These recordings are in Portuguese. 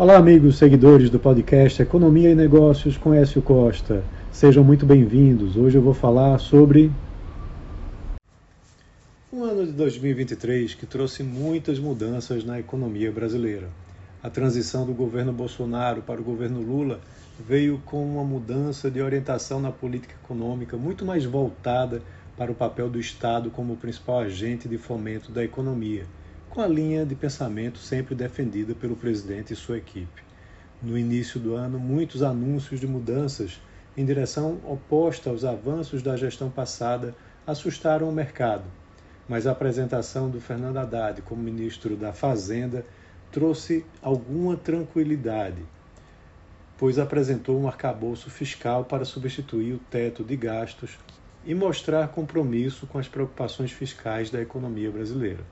Olá, amigos seguidores do podcast Economia e Negócios com Écio Costa. Sejam muito bem-vindos. Hoje eu vou falar sobre um ano de 2023 que trouxe muitas mudanças na economia brasileira. A transição do governo Bolsonaro para o governo Lula veio com uma mudança de orientação na política econômica muito mais voltada para o papel do Estado como principal agente de fomento da economia com a linha de pensamento sempre defendida pelo presidente e sua equipe. No início do ano, muitos anúncios de mudanças em direção oposta aos avanços da gestão passada assustaram o mercado, mas a apresentação do Fernando Haddad como ministro da Fazenda trouxe alguma tranquilidade, pois apresentou um arcabouço fiscal para substituir o teto de gastos e mostrar compromisso com as preocupações fiscais da economia brasileira.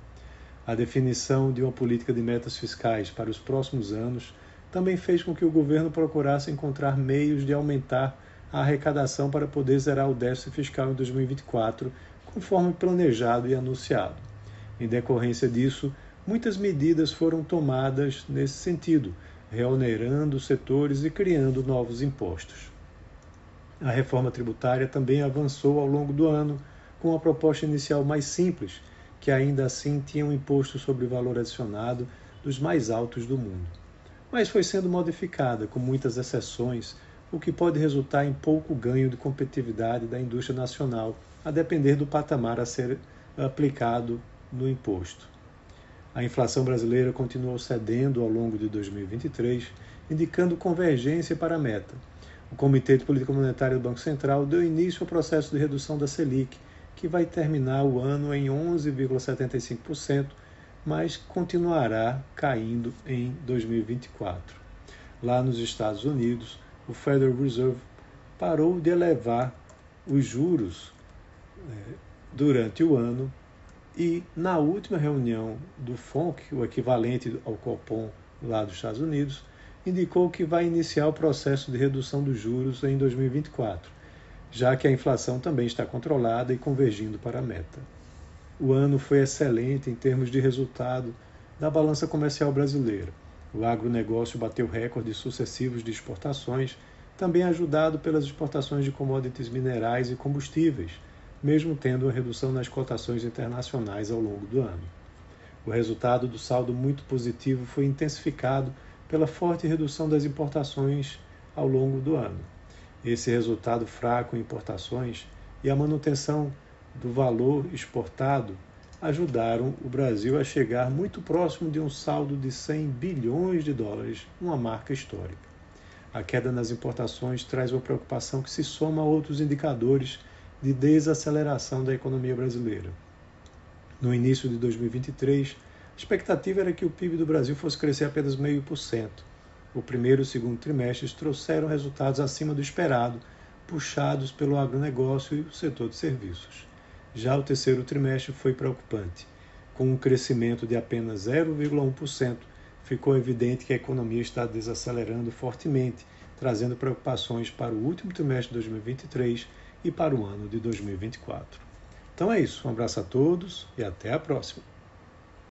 A definição de uma política de metas fiscais para os próximos anos também fez com que o governo procurasse encontrar meios de aumentar a arrecadação para poder zerar o déficit fiscal em 2024, conforme planejado e anunciado. Em decorrência disso, muitas medidas foram tomadas nesse sentido, reonerando setores e criando novos impostos. A reforma tributária também avançou ao longo do ano, com a proposta inicial mais simples, que ainda assim tinha um imposto sobre valor adicionado dos mais altos do mundo. Mas foi sendo modificada, com muitas exceções, o que pode resultar em pouco ganho de competitividade da indústria nacional, a depender do patamar a ser aplicado no imposto. A inflação brasileira continuou cedendo ao longo de 2023, indicando convergência para a meta. O Comitê de Política Monetária do Banco Central deu início ao processo de redução da Selic, que vai terminar o ano em 11,75%, mas continuará caindo em 2024. Lá nos Estados Unidos, o Federal Reserve parou de elevar os juros é, durante o ano e na última reunião do FONC, o equivalente ao Copom lá dos Estados Unidos, indicou que vai iniciar o processo de redução dos juros em 2024 já que a inflação também está controlada e convergindo para a meta. O ano foi excelente em termos de resultado da balança comercial brasileira. O agronegócio bateu recordes sucessivos de exportações, também ajudado pelas exportações de commodities minerais e combustíveis, mesmo tendo uma redução nas cotações internacionais ao longo do ano. O resultado do saldo muito positivo foi intensificado pela forte redução das importações ao longo do ano. Esse resultado fraco em importações e a manutenção do valor exportado ajudaram o Brasil a chegar muito próximo de um saldo de 100 bilhões de dólares, uma marca histórica. A queda nas importações traz uma preocupação que se soma a outros indicadores de desaceleração da economia brasileira. No início de 2023, a expectativa era que o PIB do Brasil fosse crescer apenas 0,5%, o primeiro e o segundo trimestres trouxeram resultados acima do esperado, puxados pelo agronegócio e o setor de serviços. Já o terceiro trimestre foi preocupante. Com um crescimento de apenas 0,1%, ficou evidente que a economia está desacelerando fortemente, trazendo preocupações para o último trimestre de 2023 e para o ano de 2024. Então é isso. Um abraço a todos e até a próxima.